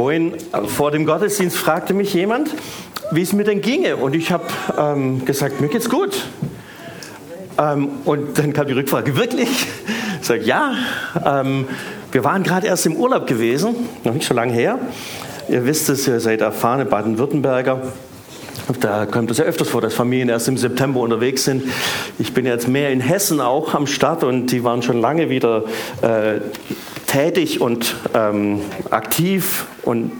Vorhin vor dem Gottesdienst fragte mich jemand, wie es mir denn ginge. Und ich habe ähm, gesagt, mir geht's gut. Ähm, und dann kam die Rückfrage, wirklich? Ich sage, ja. Ähm, wir waren gerade erst im Urlaub gewesen, noch nicht so lange her. Ihr wisst es, ihr seid erfahrene Baden-Württemberger. Da kommt es ja öfters vor, dass Familien erst im September unterwegs sind. Ich bin jetzt mehr in Hessen auch am Start und die waren schon lange wieder äh, tätig und ähm, aktiv und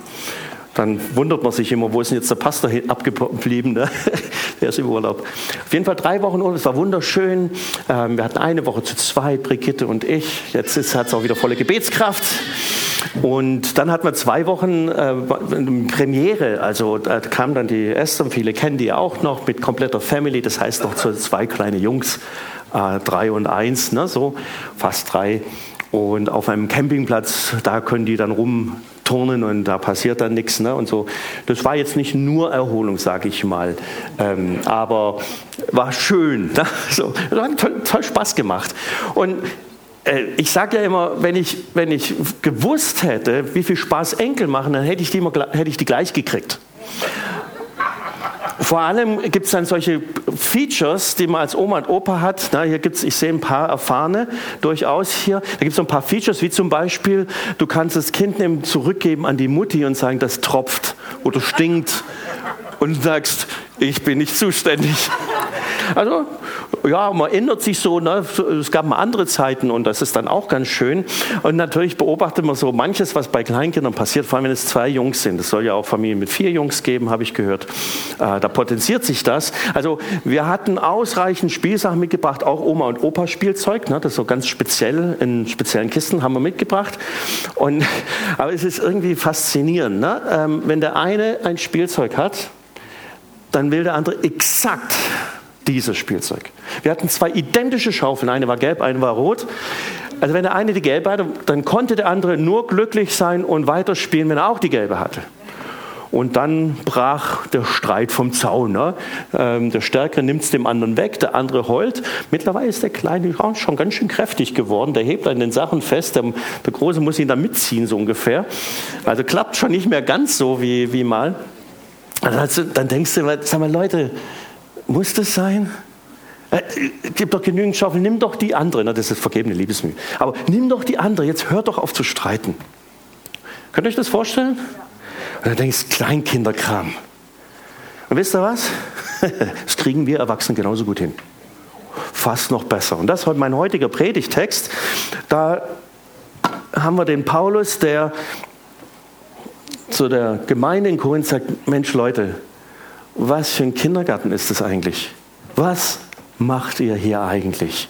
dann wundert man sich immer, wo ist denn jetzt der Pastor abgeblieben? Ne? Der ist im Urlaub. Auf jeden Fall drei Wochen Urlaub, es war wunderschön. Ähm, wir hatten eine Woche zu zweit, Brigitte und ich. Jetzt hat es auch wieder volle Gebetskraft. Und dann hatten wir zwei Wochen äh, Premiere, also da kam dann die Esther, viele kennen die auch noch, mit kompletter Family, das heißt noch zwei kleine Jungs, äh, drei und eins, ne, so fast drei. Und auf einem Campingplatz, da können die dann rumturnen und da passiert dann nichts. Ne? Und so. Das war jetzt nicht nur Erholung, sage ich mal, ähm, aber war schön. Ne? So, das hat toll, toll Spaß gemacht. Und äh, ich sage ja immer, wenn ich, wenn ich gewusst hätte, wie viel Spaß Enkel machen, dann hätte ich die, immer, hätte ich die gleich gekriegt. Vor allem gibt es dann solche Features, die man als Oma und Opa hat. Na, hier gibt's, ich sehe ein paar erfahrene durchaus hier. Da gibt es so ein paar Features, wie zum Beispiel, du kannst das Kind nehmen, zurückgeben an die Mutti und sagen, das tropft oder stinkt. Und sagst, ich bin nicht zuständig. Also, ja, man ändert sich so. Ne? Es gab mal andere Zeiten und das ist dann auch ganz schön. Und natürlich beobachtet man so manches, was bei Kleinkindern passiert, vor allem wenn es zwei Jungs sind. Es soll ja auch Familien mit vier Jungs geben, habe ich gehört. Äh, da potenziert sich das. Also, wir hatten ausreichend Spielsachen mitgebracht, auch Oma und Opa Spielzeug. Ne? Das so ganz speziell in speziellen Kisten haben wir mitgebracht. Und, aber es ist irgendwie faszinierend, ne? ähm, wenn der eine ein Spielzeug hat, dann will der andere exakt dieses Spielzeug. Wir hatten zwei identische Schaufeln, eine war gelb, eine war rot. Also wenn der eine die gelbe hatte, dann konnte der andere nur glücklich sein und weiterspielen, wenn er auch die gelbe hatte. Und dann brach der Streit vom Zaun. Ne? Ähm, der Stärkere nimmt es dem anderen weg, der andere heult. Mittlerweile ist der Kleine schon ganz schön kräftig geworden. Der hebt an den Sachen fest. Der, der Große muss ihn dann mitziehen, so ungefähr. Also klappt schon nicht mehr ganz so wie, wie mal. Also dann denkst du, sag mal, Leute, muss das sein? Äh, gibt doch genügend Schaufel, nimm doch die andere. Na, das ist vergebene Liebesmühe. Aber nimm doch die andere, jetzt hört doch auf zu streiten. Könnt ihr euch das vorstellen? Und dann denkst du, Kleinkinderkram. Und wisst ihr was? Das kriegen wir Erwachsenen genauso gut hin. Fast noch besser. Und das ist mein heutiger Predigtext. Da haben wir den Paulus, der zu der Gemeinde in Korinth sagt, Mensch Leute, was für ein Kindergarten ist das eigentlich? Was macht ihr hier eigentlich?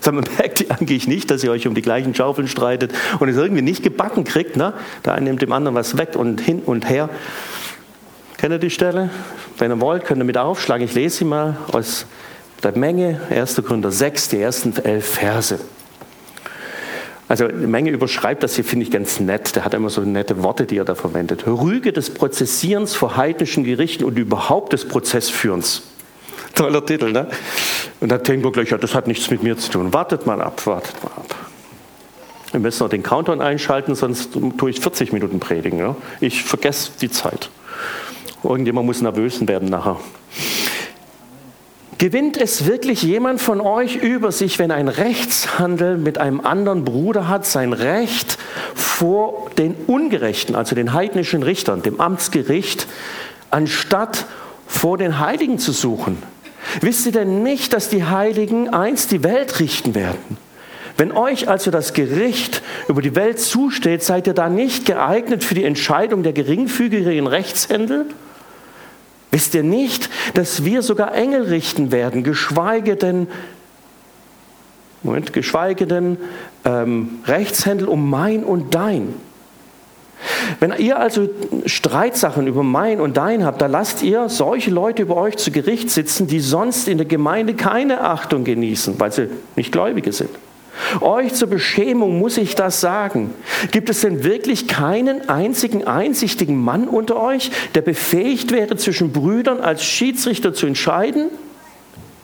Sag mal, merkt ihr eigentlich nicht, dass ihr euch um die gleichen Schaufeln streitet und es irgendwie nicht gebacken kriegt? Ne? Der eine nimmt dem anderen was weg und hin und her. Kennt ihr die Stelle? Wenn ihr wollt, könnt ihr mit aufschlagen. Ich lese sie mal aus der Menge, 1. Gründer 6, die ersten elf Verse. Also eine Menge überschreibt das hier, finde ich ganz nett. Der hat immer so nette Worte, die er da verwendet. Rüge des Prozessierens vor heidnischen Gerichten und überhaupt des Prozessführens. Toller Titel, ne? Und da denkt man gleich, ja, das hat nichts mit mir zu tun. Wartet mal ab, wartet mal ab. Wir müssen noch den Countdown einschalten, sonst tue ich 40 Minuten predigen. Ja? Ich vergesse die Zeit. Irgendjemand muss nervös werden nachher. Gewinnt es wirklich jemand von euch über sich, wenn ein Rechtshandel mit einem anderen Bruder hat, sein Recht vor den Ungerechten, also den heidnischen Richtern, dem Amtsgericht, anstatt vor den Heiligen zu suchen? Wisst ihr denn nicht, dass die Heiligen einst die Welt richten werden? Wenn euch also das Gericht über die Welt zusteht, seid ihr da nicht geeignet für die Entscheidung der geringfügigen Rechtshändel? Wisst ihr nicht, dass wir sogar Engel richten werden, geschweige denn, Moment, geschweige denn ähm, Rechtshändel um mein und dein? Wenn ihr also Streitsachen über mein und dein habt, da lasst ihr solche Leute über euch zu Gericht sitzen, die sonst in der Gemeinde keine Achtung genießen, weil sie nicht Gläubige sind. Euch zur Beschämung muss ich das sagen. Gibt es denn wirklich keinen einzigen einsichtigen Mann unter euch, der befähigt wäre, zwischen Brüdern als Schiedsrichter zu entscheiden?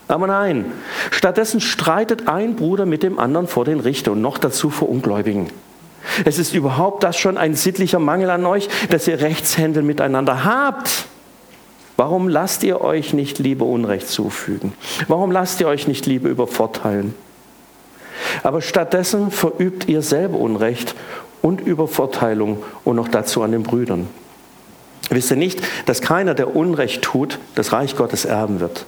Aber nein, stattdessen streitet ein Bruder mit dem anderen vor den Richter und noch dazu vor Ungläubigen. Es ist überhaupt das schon ein sittlicher Mangel an euch, dass ihr Rechtshändel miteinander habt. Warum lasst ihr euch nicht Liebe Unrecht zufügen? Warum lasst ihr euch nicht Liebe übervorteilen? Aber stattdessen verübt ihr selber Unrecht und Übervorteilung und noch dazu an den Brüdern. Wisst ihr nicht, dass keiner, der Unrecht tut, das Reich Gottes erben wird?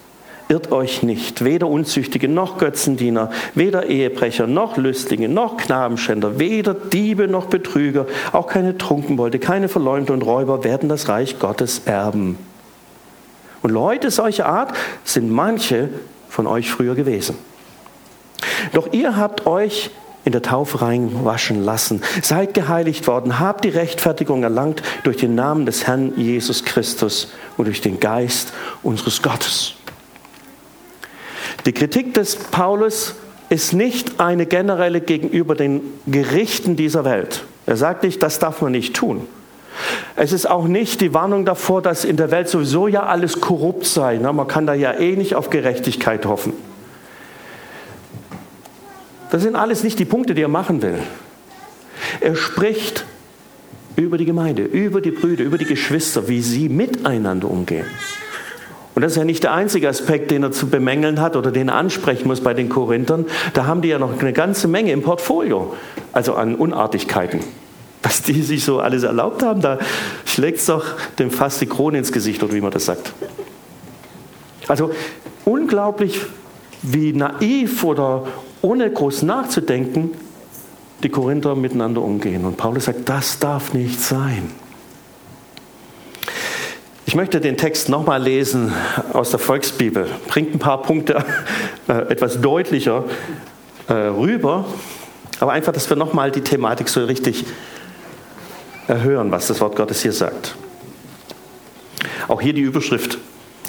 Irrt euch nicht, weder Unzüchtige noch Götzendiener, weder Ehebrecher noch Lüstlinge noch Knabenschänder, weder Diebe noch Betrüger, auch keine Trunkenbolde, keine Verleumder und Räuber werden das Reich Gottes erben. Und Leute solcher Art sind manche von euch früher gewesen. Doch ihr habt euch in der Taufe reinwaschen lassen, seid geheiligt worden, habt die Rechtfertigung erlangt durch den Namen des Herrn Jesus Christus und durch den Geist unseres Gottes. Die Kritik des Paulus ist nicht eine generelle gegenüber den Gerichten dieser Welt. Er sagt nicht, das darf man nicht tun. Es ist auch nicht die Warnung davor, dass in der Welt sowieso ja alles korrupt sei. Man kann da ja eh nicht auf Gerechtigkeit hoffen. Das sind alles nicht die Punkte, die er machen will. Er spricht über die Gemeinde, über die Brüder, über die Geschwister, wie sie miteinander umgehen. Und das ist ja nicht der einzige Aspekt, den er zu bemängeln hat oder den er ansprechen muss bei den Korinthern. Da haben die ja noch eine ganze Menge im Portfolio, also an Unartigkeiten. Was die sich so alles erlaubt haben, da schlägt es doch dem fast die Krone ins Gesicht, oder wie man das sagt. Also unglaublich, wie naiv oder ohne groß nachzudenken, die Korinther miteinander umgehen. Und Paulus sagt, das darf nicht sein. Ich möchte den Text nochmal lesen aus der Volksbibel. Bringt ein paar Punkte äh, etwas deutlicher äh, rüber, aber einfach, dass wir nochmal die Thematik so richtig erhören, was das Wort Gottes hier sagt. Auch hier die Überschrift.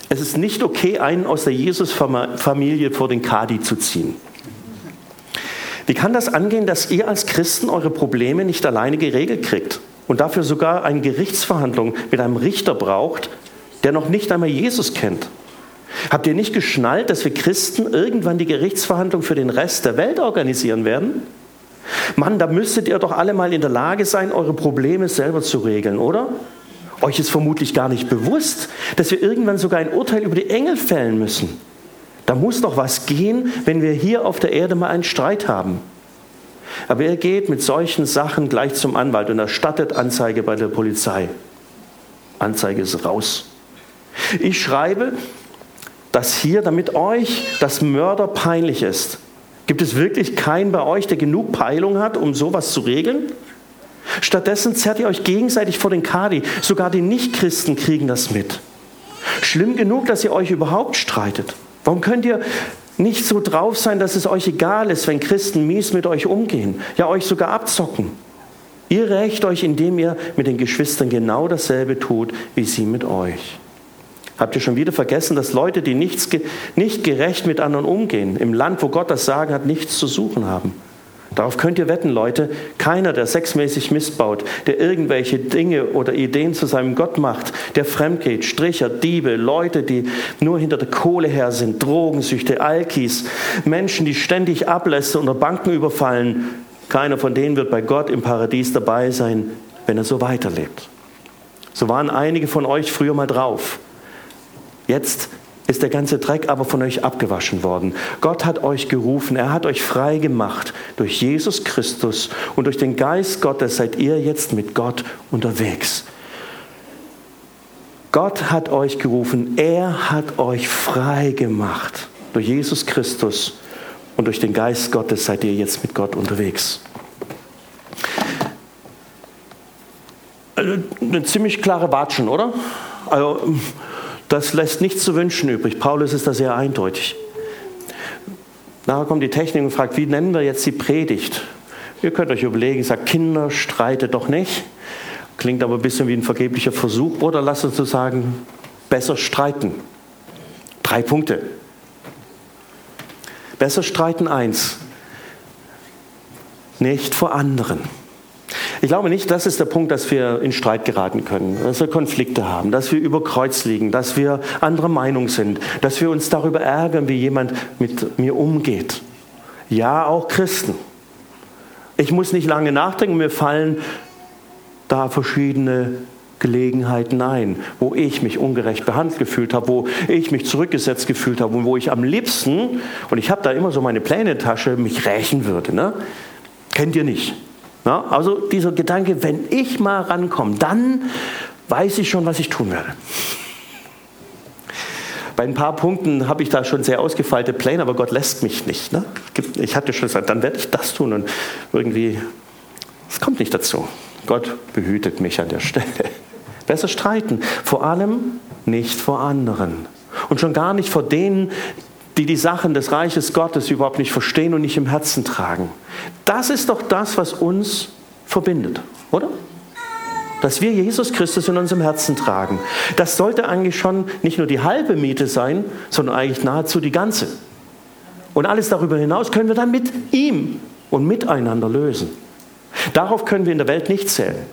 Es ist nicht okay, einen aus der Jesus-Familie vor den Kadi zu ziehen. Wie kann das angehen, dass ihr als Christen eure Probleme nicht alleine geregelt kriegt und dafür sogar eine Gerichtsverhandlung mit einem Richter braucht, der noch nicht einmal Jesus kennt? Habt ihr nicht geschnallt, dass wir Christen irgendwann die Gerichtsverhandlung für den Rest der Welt organisieren werden? Mann, da müsstet ihr doch alle mal in der Lage sein, eure Probleme selber zu regeln, oder? Euch ist vermutlich gar nicht bewusst, dass wir irgendwann sogar ein Urteil über die Engel fällen müssen. Da muss doch was gehen, wenn wir hier auf der Erde mal einen Streit haben. Aber er geht mit solchen Sachen gleich zum Anwalt und erstattet Anzeige bei der Polizei. Anzeige ist raus. Ich schreibe das hier, damit euch das Mörder peinlich ist. Gibt es wirklich keinen bei euch, der genug Peilung hat, um sowas zu regeln? Stattdessen zerrt ihr euch gegenseitig vor den Kadi. Sogar die Nichtchristen kriegen das mit. Schlimm genug, dass ihr euch überhaupt streitet. Warum könnt ihr nicht so drauf sein, dass es euch egal ist, wenn Christen mies mit euch umgehen, ja euch sogar abzocken? Ihr rächt euch, indem ihr mit den Geschwistern genau dasselbe tut, wie sie mit euch. Habt ihr schon wieder vergessen, dass Leute, die nichts, nicht gerecht mit anderen umgehen, im Land, wo Gott das Sagen hat, nichts zu suchen haben? Darauf könnt ihr wetten, Leute. Keiner, der sexmäßig missbaut, der irgendwelche Dinge oder Ideen zu seinem Gott macht, der fremdgeht, Stricher, Diebe, Leute, die nur hinter der Kohle her sind, Drogensüchte, Alkis, Menschen, die ständig Ablässe oder Banken überfallen, keiner von denen wird bei Gott im Paradies dabei sein, wenn er so weiterlebt. So waren einige von euch früher mal drauf. Jetzt ist der ganze Dreck aber von euch abgewaschen worden. Gott hat euch gerufen, er hat euch frei gemacht. Durch Jesus Christus und durch den Geist Gottes seid ihr jetzt mit Gott unterwegs. Gott hat euch gerufen, er hat euch frei gemacht. Durch Jesus Christus und durch den Geist Gottes seid ihr jetzt mit Gott unterwegs. Also, eine ziemlich klare Batschen, oder? Also, das lässt nichts zu wünschen übrig. Paulus ist da sehr eindeutig. Nachher kommt die Technik und fragt, wie nennen wir jetzt die Predigt? Ihr könnt euch überlegen, sagt Kinder, streitet doch nicht. Klingt aber ein bisschen wie ein vergeblicher Versuch. Oder lasst uns so sagen, besser streiten. Drei Punkte. Besser streiten eins. Nicht vor anderen. Ich glaube nicht, das ist der Punkt, dass wir in Streit geraten können, dass wir Konflikte haben, dass wir über Kreuz liegen, dass wir anderer Meinung sind, dass wir uns darüber ärgern, wie jemand mit mir umgeht. Ja, auch Christen. Ich muss nicht lange nachdenken, mir fallen da verschiedene Gelegenheiten ein, wo ich mich ungerecht behandelt gefühlt habe, wo ich mich zurückgesetzt gefühlt habe und wo ich am liebsten, und ich habe da immer so meine Pläne Tasche, mich rächen würde. Ne? Kennt ihr nicht? Na? Also dieser Gedanke, wenn ich mal rankomme, dann weiß ich schon, was ich tun werde. Bei ein paar Punkten habe ich da schon sehr ausgefeilte Pläne, aber Gott lässt mich nicht. Ne? Ich hatte schon gesagt, dann werde ich das tun und irgendwie, es kommt nicht dazu. Gott behütet mich an der Stelle. Besser streiten, vor allem nicht vor anderen und schon gar nicht vor denen, die die Sachen des Reiches Gottes überhaupt nicht verstehen und nicht im Herzen tragen. Das ist doch das, was uns verbindet, oder? Dass wir Jesus Christus in unserem Herzen tragen. Das sollte eigentlich schon nicht nur die halbe Miete sein, sondern eigentlich nahezu die ganze. Und alles darüber hinaus können wir dann mit ihm und miteinander lösen. Darauf können wir in der Welt nicht zählen.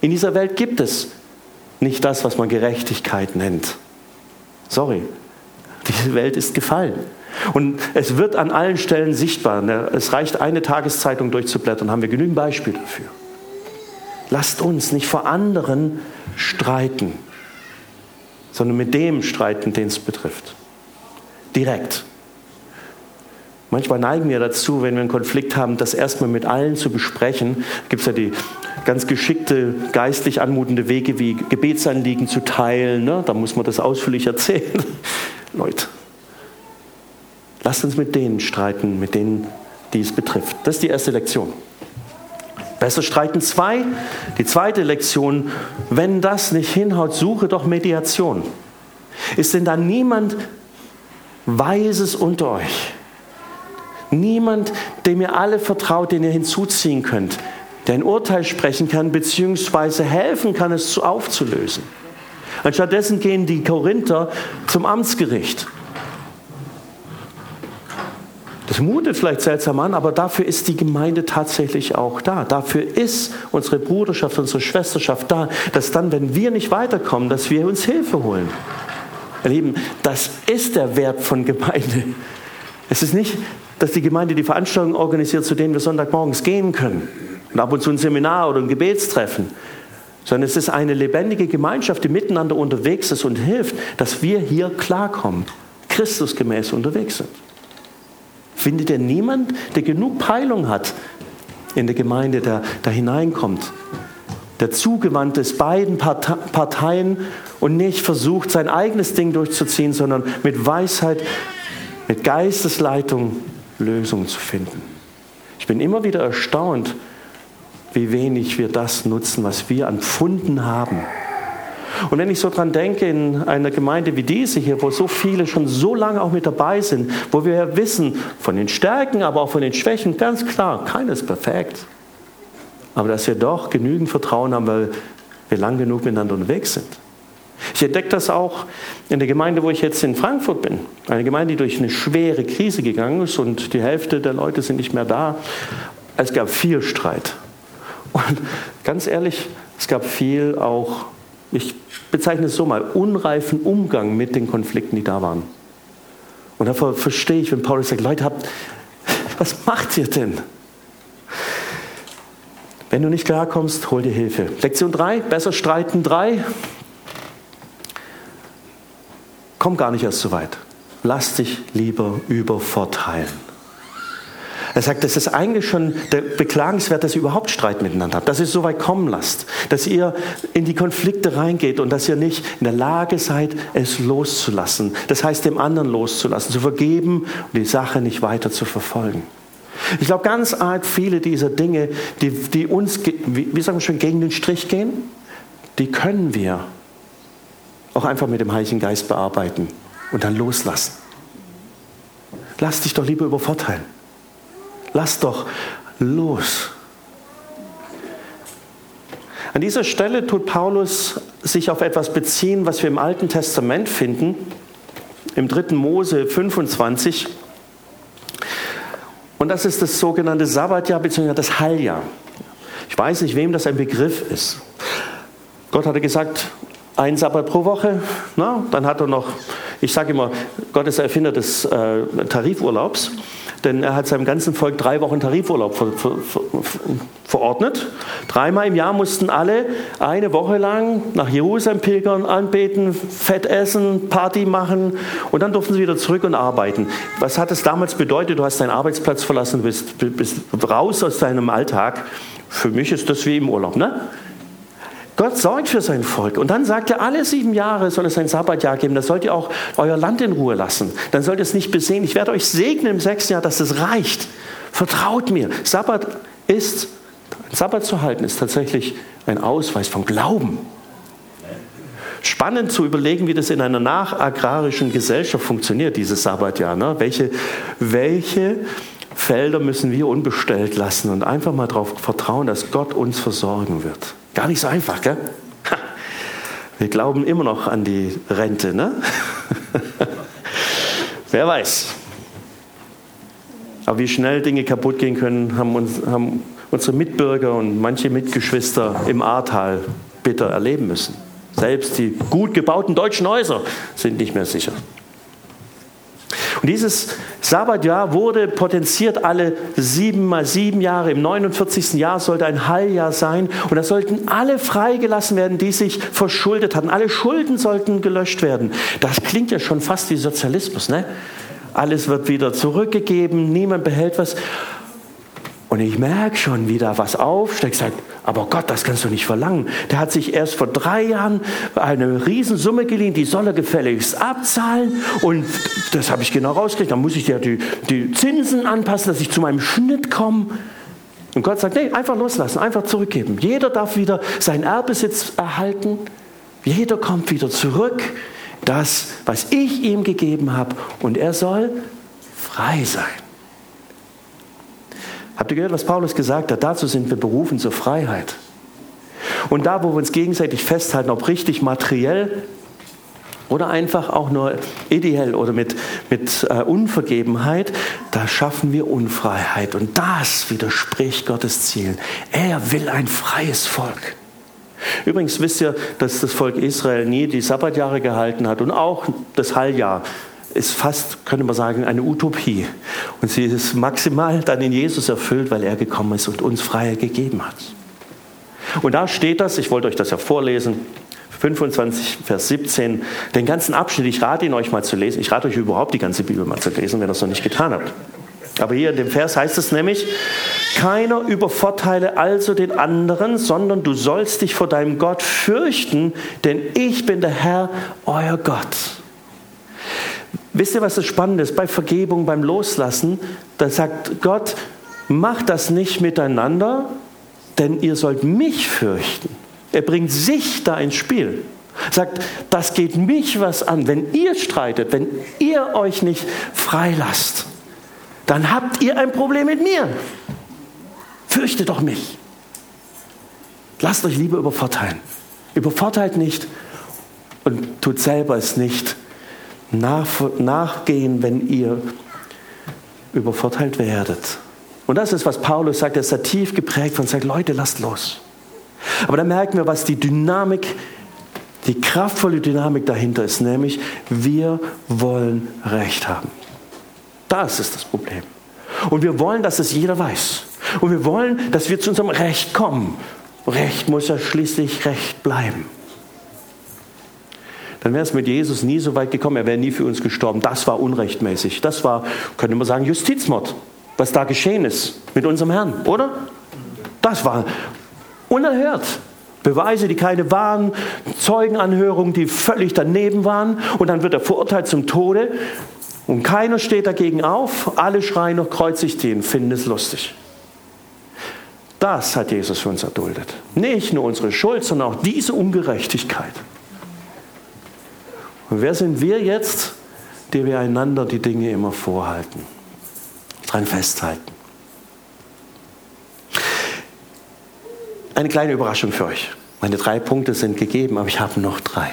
In dieser Welt gibt es nicht das, was man Gerechtigkeit nennt. Sorry, diese Welt ist gefallen. Und es wird an allen Stellen sichtbar. Ne, es reicht eine Tageszeitung durchzublättern, haben wir genügend Beispiele dafür. Lasst uns nicht vor anderen streiten, sondern mit dem streiten, den es betrifft. Direkt. Manchmal neigen wir dazu, wenn wir einen Konflikt haben, das erstmal mit allen zu besprechen. Gibt es ja die ganz geschickte, geistlich anmutende Wege wie Gebetsanliegen zu teilen. Ne? Da muss man das ausführlich erzählen. Leute, lasst uns mit denen streiten, mit denen, die es betrifft. Das ist die erste Lektion. Besser streiten zwei. Die zweite Lektion, wenn das nicht hinhaut, suche doch Mediation. Ist denn da niemand Weises unter euch? Niemand, dem ihr alle vertraut, den ihr hinzuziehen könnt, der ein Urteil sprechen kann, beziehungsweise helfen kann, es aufzulösen. Anstattdessen gehen die Korinther zum Amtsgericht. Das mutet vielleicht seltsam an, aber dafür ist die Gemeinde tatsächlich auch da. Dafür ist unsere Bruderschaft, unsere Schwesterschaft da, dass dann, wenn wir nicht weiterkommen, dass wir uns Hilfe holen. Ihr Lieben, das ist der Wert von Gemeinde. Es ist nicht, dass die Gemeinde die Veranstaltungen organisiert, zu denen wir Sonntagmorgens gehen können und ab und zu ein Seminar oder ein Gebetstreffen, sondern es ist eine lebendige Gemeinschaft, die miteinander unterwegs ist und hilft, dass wir hier klarkommen, Christusgemäß unterwegs sind. Findet ihr niemand, der genug Peilung hat in der Gemeinde, der da hineinkommt, der zugewandt ist beiden Parteien und nicht versucht, sein eigenes Ding durchzuziehen, sondern mit Weisheit, mit Geistesleitung Lösungen zu finden. Ich bin immer wieder erstaunt, wie wenig wir das nutzen, was wir an Pfunden haben. Und wenn ich so dran denke, in einer Gemeinde wie diese hier, wo so viele schon so lange auch mit dabei sind, wo wir ja wissen von den Stärken, aber auch von den Schwächen, ganz klar, keines perfekt. Aber dass wir doch genügend Vertrauen haben, weil wir lang genug miteinander unterwegs sind. Ich entdecke das auch in der Gemeinde, wo ich jetzt in Frankfurt bin. Eine Gemeinde, die durch eine schwere Krise gegangen ist und die Hälfte der Leute sind nicht mehr da. Es gab viel Streit. Und ganz ehrlich, es gab viel auch, ich bezeichne es so mal, unreifen Umgang mit den Konflikten, die da waren. Und davor verstehe ich, wenn Paulus sagt, Leute, habt, was macht ihr denn? Wenn du nicht klarkommst, hol dir Hilfe. Lektion 3, besser streiten 3. Komm gar nicht erst so weit. Lass dich lieber übervorteilen. Er sagt, das ist eigentlich schon beklagenswert, dass ihr überhaupt Streit miteinander habt, dass ihr es so weit kommen lasst, dass ihr in die Konflikte reingeht und dass ihr nicht in der Lage seid, es loszulassen. Das heißt, dem anderen loszulassen, zu vergeben und die Sache nicht weiter zu verfolgen. Ich glaube, ganz arg viele dieser Dinge, die, die uns, wie sagen wir schon, gegen den Strich gehen, die können wir auch einfach mit dem Heiligen Geist bearbeiten und dann loslassen. Lass dich doch lieber übervorteilen. Lass doch los. An dieser Stelle tut Paulus sich auf etwas beziehen, was wir im Alten Testament finden, im 3. Mose 25. Und das ist das sogenannte Sabbatjahr bzw. das Halljahr. Ich weiß nicht, wem das ein Begriff ist. Gott hatte gesagt, ein Sabbat pro Woche. Na, dann hat er noch, ich sage immer, Gott ist der Erfinder des äh, Tarifurlaubs. Denn er hat seinem ganzen Volk drei Wochen Tarifurlaub ver, ver, ver, verordnet. Dreimal im Jahr mussten alle eine Woche lang nach Jerusalem pilgern, anbeten, Fett essen, Party machen und dann durften sie wieder zurück und arbeiten. Was hat es damals bedeutet? Du hast deinen Arbeitsplatz verlassen, bist, bist raus aus deinem Alltag. Für mich ist das wie im Urlaub, ne? Gott sorgt für sein Volk. Und dann sagt er, alle sieben Jahre soll es ein Sabbatjahr geben. Da sollt ihr auch euer Land in Ruhe lassen. Dann sollt ihr es nicht besehen. Ich werde euch segnen im sechsten Jahr, dass es reicht. Vertraut mir. Sabbat ist, Sabbat zu halten, ist tatsächlich ein Ausweis von Glauben. Spannend zu überlegen, wie das in einer nachagrarischen Gesellschaft funktioniert, dieses Sabbatjahr. Ne? Welche, welche Felder müssen wir unbestellt lassen und einfach mal darauf vertrauen, dass Gott uns versorgen wird. Gar nicht so einfach, gell? Wir glauben immer noch an die Rente, ne? Wer weiß. Aber wie schnell Dinge kaputt gehen können, haben, uns, haben unsere Mitbürger und manche Mitgeschwister im Ahrtal bitter erleben müssen. Selbst die gut gebauten deutschen Häuser sind nicht mehr sicher. Und dieses Sabbatjahr wurde potenziert alle sieben mal sieben Jahre. Im 49. Jahr sollte ein Heiljahr sein. Und da sollten alle freigelassen werden, die sich verschuldet hatten. Alle Schulden sollten gelöscht werden. Das klingt ja schon fast wie Sozialismus, ne? Alles wird wieder zurückgegeben, niemand behält was. Und ich merke schon, wie da was aufsteigt, sagt, aber Gott, das kannst du nicht verlangen. Der hat sich erst vor drei Jahren eine Riesensumme geliehen, die soll er gefälligst abzahlen. Und das habe ich genau rausgekriegt. Dann muss ich ja die, die Zinsen anpassen, dass ich zu meinem Schnitt komme. Und Gott sagt, nee, einfach loslassen, einfach zurückgeben. Jeder darf wieder seinen Erbesitz erhalten. Jeder kommt wieder zurück. Das, was ich ihm gegeben habe. Und er soll frei sein. Habt ihr gehört, was Paulus gesagt hat? Dazu sind wir berufen zur Freiheit. Und da, wo wir uns gegenseitig festhalten, ob richtig materiell oder einfach auch nur ideell oder mit, mit äh, Unvergebenheit, da schaffen wir Unfreiheit. Und das widerspricht Gottes Zielen. Er will ein freies Volk. Übrigens wisst ihr, dass das Volk Israel nie die Sabbatjahre gehalten hat und auch das Halljahr ist fast, könnte man sagen, eine Utopie. Und sie ist maximal dann in Jesus erfüllt, weil er gekommen ist und uns Freiheit gegeben hat. Und da steht das, ich wollte euch das ja vorlesen, 25, Vers 17, den ganzen Abschnitt, ich rate ihn euch mal zu lesen. Ich rate euch überhaupt die ganze Bibel mal zu lesen, wenn ihr es noch nicht getan habt. Aber hier in dem Vers heißt es nämlich, keiner übervorteile also den anderen, sondern du sollst dich vor deinem Gott fürchten, denn ich bin der Herr, euer Gott. Wisst ihr, was das Spannende ist? Bei Vergebung, beim Loslassen, da sagt Gott, macht das nicht miteinander, denn ihr sollt mich fürchten. Er bringt sich da ins Spiel. Sagt, das geht mich was an. Wenn ihr streitet, wenn ihr euch nicht freilasst, dann habt ihr ein Problem mit mir. Fürchtet doch mich. Lasst euch lieber übervorteilen. Übervorteilt nicht und tut selber es nicht nachgehen, wenn ihr übervorteilt werdet. Und das ist, was Paulus sagt, er ist da tief geprägt und sagt, Leute, lasst los. Aber da merken wir, was die Dynamik, die kraftvolle Dynamik dahinter ist, nämlich wir wollen Recht haben. Das ist das Problem. Und wir wollen, dass es jeder weiß. Und wir wollen, dass wir zu unserem Recht kommen. Recht muss ja schließlich Recht bleiben dann wäre es mit Jesus nie so weit gekommen. Er wäre nie für uns gestorben. Das war unrechtmäßig. Das war, könnte man sagen, Justizmord, was da geschehen ist mit unserem Herrn, oder? Das war unerhört. Beweise, die keine waren, Zeugenanhörungen, die völlig daneben waren. Und dann wird er verurteilt zum Tode. Und keiner steht dagegen auf. Alle schreien noch kreuzigt ihn, finden es lustig. Das hat Jesus für uns erduldet. Nicht nur unsere Schuld, sondern auch diese Ungerechtigkeit. Und wer sind wir jetzt, die wir einander die Dinge immer vorhalten, dran festhalten? Eine kleine Überraschung für euch. Meine drei Punkte sind gegeben, aber ich habe noch drei.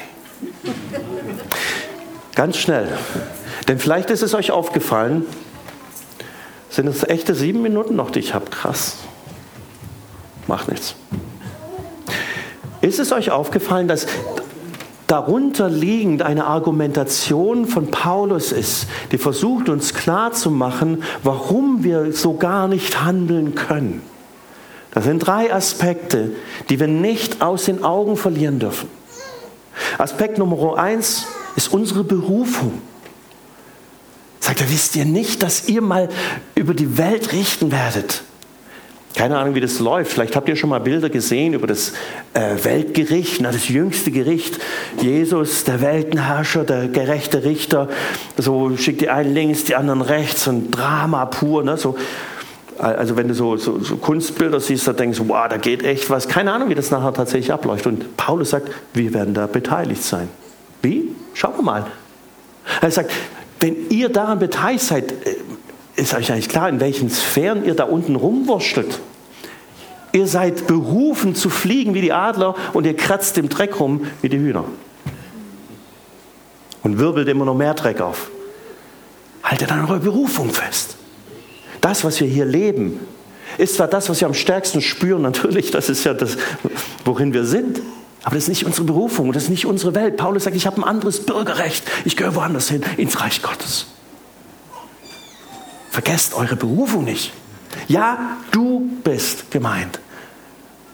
Ganz schnell. Denn vielleicht ist es euch aufgefallen, sind es echte sieben Minuten noch, die ich habe? Krass. Macht nichts. Ist es euch aufgefallen, dass darunter liegend eine Argumentation von Paulus ist, die versucht uns klarzumachen, warum wir so gar nicht handeln können. Das sind drei Aspekte, die wir nicht aus den Augen verlieren dürfen. Aspekt Nummer eins ist unsere Berufung. Sagt er, wisst ihr nicht, dass ihr mal über die Welt richten werdet? Keine Ahnung, wie das läuft. Vielleicht habt ihr schon mal Bilder gesehen über das äh, Weltgericht, na, das jüngste Gericht. Jesus, der Weltenherrscher, der gerechte Richter. So schickt die einen links, die anderen rechts. Ein Drama pur. Ne? So, also wenn du so, so, so Kunstbilder siehst, da denkst du, wow, da geht echt was. Keine Ahnung, wie das nachher tatsächlich abläuft. Und Paulus sagt, wir werden da beteiligt sein. Wie? Schauen wir mal. Er sagt, wenn ihr daran beteiligt seid, ist euch eigentlich klar, in welchen Sphären ihr da unten rumwurschtelt. Ihr seid berufen zu fliegen wie die Adler und ihr kratzt im Dreck rum wie die Hühner. Und wirbelt immer noch mehr Dreck auf. Haltet an eurer Berufung fest. Das, was wir hier leben, ist zwar das, was wir am stärksten spüren, natürlich, das ist ja das, worin wir sind. Aber das ist nicht unsere Berufung, das ist nicht unsere Welt. Paulus sagt, ich habe ein anderes Bürgerrecht, ich gehöre woanders hin, ins Reich Gottes. Vergesst eure Berufung nicht. Ja, du bist gemeint.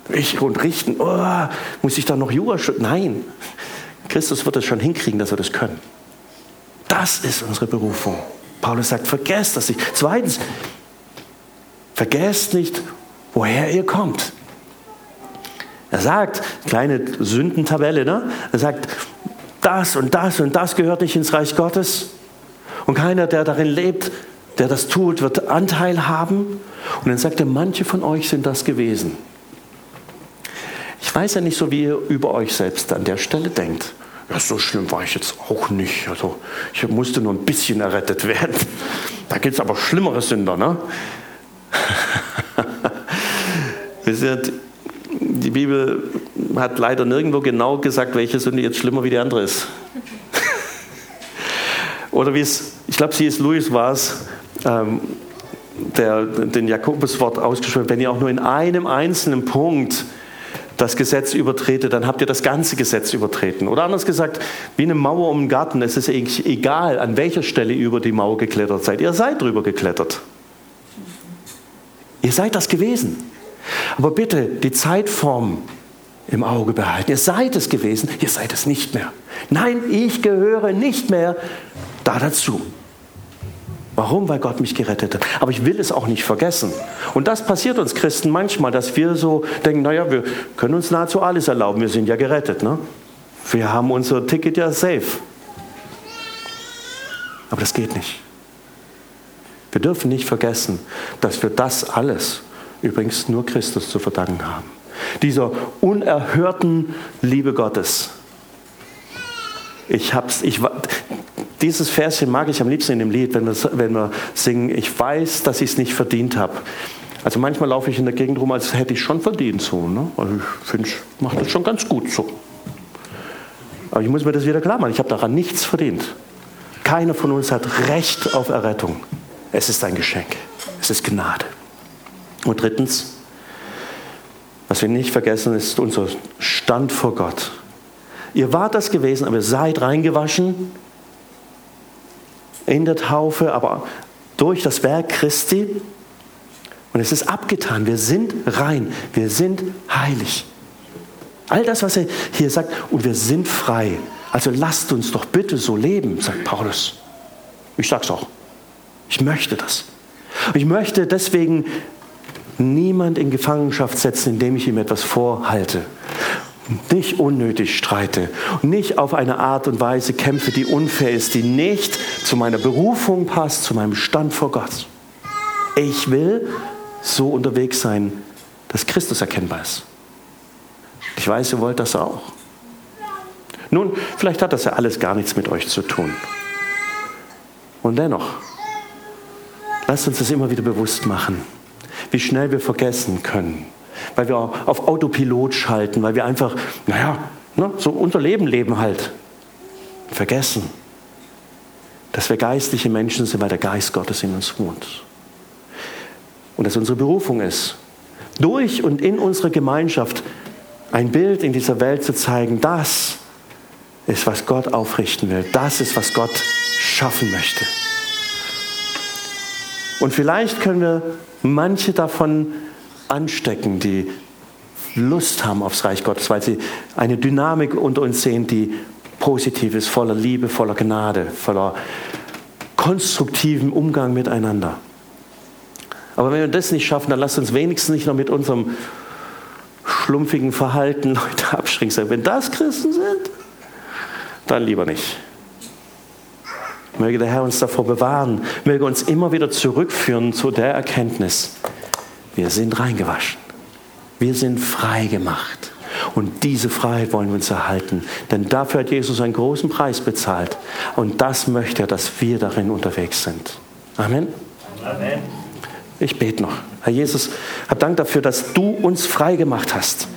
Ich und richten, oh, muss ich da noch Jura studieren? Nein, Christus wird es schon hinkriegen, dass wir das können. Das ist unsere Berufung. Paulus sagt, vergesst das nicht. Zweitens, vergesst nicht, woher ihr kommt. Er sagt, kleine Sündentabelle, ne? er sagt, das und das und das gehört nicht ins Reich Gottes. Und keiner, der darin lebt, der das tut, wird Anteil haben. Und dann sagt er, manche von euch sind das gewesen. Ich weiß ja nicht so, wie ihr über euch selbst an der Stelle denkt. Ja, so schlimm war ich jetzt auch nicht. Also ich musste nur ein bisschen errettet werden. Da gibt es aber schlimmere Sünder, ne? Die Bibel hat leider nirgendwo genau gesagt, welche Sünde jetzt schlimmer wie die andere ist. Oder wie es, ich glaube, C.S. Lewis war es, ähm, der den Jakobuswort ausgesprochen wenn ihr auch nur in einem einzelnen Punkt das Gesetz übertretet, dann habt ihr das ganze Gesetz übertreten. Oder anders gesagt, wie eine Mauer um den Garten, es ist egal, an welcher Stelle ihr über die Mauer geklettert seid. Ihr seid drüber geklettert. Ihr seid das gewesen. Aber bitte die Zeitform im Auge behalten. Ihr seid es gewesen, ihr seid es nicht mehr. Nein, ich gehöre nicht mehr da dazu. Warum? Weil Gott mich gerettet hat. Aber ich will es auch nicht vergessen. Und das passiert uns Christen manchmal, dass wir so denken, naja, wir können uns nahezu alles erlauben, wir sind ja gerettet. Ne? Wir haben unser Ticket ja safe. Aber das geht nicht. Wir dürfen nicht vergessen, dass wir das alles übrigens nur Christus zu verdanken haben. Dieser unerhörten Liebe Gottes. Ich hab's, ich, dieses Verschen mag ich am liebsten in dem Lied, wenn wir, wenn wir singen, ich weiß, dass ich es nicht verdient habe. Also manchmal laufe ich in der Gegend rum, als hätte ich schon verdient so. Ne? Also ich finde, ich mache das schon ganz gut so. Aber ich muss mir das wieder klar machen, ich habe daran nichts verdient. Keiner von uns hat Recht auf Errettung. Es ist ein Geschenk. Es ist Gnade. Und drittens, was wir nicht vergessen, ist unser Stand vor Gott. Ihr wart das gewesen, aber ihr seid reingewaschen in der Taufe, aber durch das Werk Christi. Und es ist abgetan. Wir sind rein. Wir sind heilig. All das, was er hier sagt, und wir sind frei. Also lasst uns doch bitte so leben, sagt Paulus. Ich sag's auch. Ich möchte das. Ich möchte deswegen niemand in Gefangenschaft setzen, indem ich ihm etwas vorhalte nicht unnötig streite und nicht auf eine Art und Weise kämpfe, die unfair ist, die nicht zu meiner Berufung passt, zu meinem Stand vor Gott. Ich will so unterwegs sein, dass Christus erkennbar ist. Ich weiß, ihr wollt das auch. Nun, vielleicht hat das ja alles gar nichts mit euch zu tun. Und dennoch, lasst uns das immer wieder bewusst machen, wie schnell wir vergessen können, weil wir auf Autopilot schalten, weil wir einfach, naja, ne, so unser Leben leben halt. Vergessen, dass wir geistliche Menschen sind, weil der Geist Gottes in uns wohnt. Und dass unsere Berufung ist, durch und in unserer Gemeinschaft ein Bild in dieser Welt zu zeigen, das ist, was Gott aufrichten will. Das ist, was Gott schaffen möchte. Und vielleicht können wir manche davon anstecken, die Lust haben aufs Reich Gottes, weil sie eine Dynamik unter uns sehen, die positiv ist, voller Liebe, voller Gnade, voller konstruktivem Umgang miteinander. Aber wenn wir das nicht schaffen, dann lasst uns wenigstens nicht noch mit unserem schlumpfigen Verhalten Leute abschrecken. Wenn das Christen sind, dann lieber nicht. Möge der Herr uns davor bewahren, möge uns immer wieder zurückführen zu der Erkenntnis, wir sind reingewaschen, wir sind frei gemacht. Und diese Freiheit wollen wir uns erhalten. Denn dafür hat Jesus einen großen Preis bezahlt. Und das möchte er, dass wir darin unterwegs sind. Amen. Amen. Ich bete noch. Herr Jesus, hab Dank dafür, dass du uns frei gemacht hast.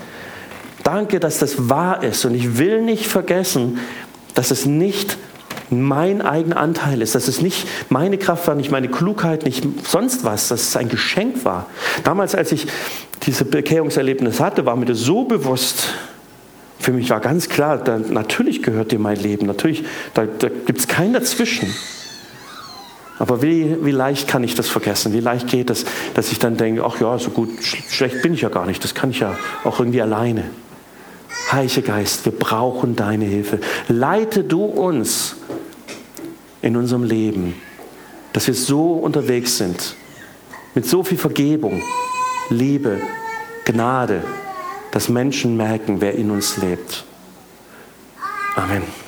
Danke, dass das wahr ist. Und ich will nicht vergessen, dass es nicht mein eigener Anteil ist, dass es nicht meine Kraft war, nicht meine Klugheit, nicht sonst was, dass es ein Geschenk war. Damals, als ich diese Bekehrungserlebnis hatte, war mir das so bewusst. Für mich war ganz klar, da, natürlich gehört dir mein Leben, natürlich, da, da gibt es keinen dazwischen. Aber wie, wie leicht kann ich das vergessen? Wie leicht geht es, dass ich dann denke, ach ja, so gut, schlecht bin ich ja gar nicht, das kann ich ja auch irgendwie alleine. Heiliger Geist, wir brauchen deine Hilfe. Leite du uns in unserem Leben, dass wir so unterwegs sind, mit so viel Vergebung, Liebe, Gnade, dass Menschen merken, wer in uns lebt. Amen.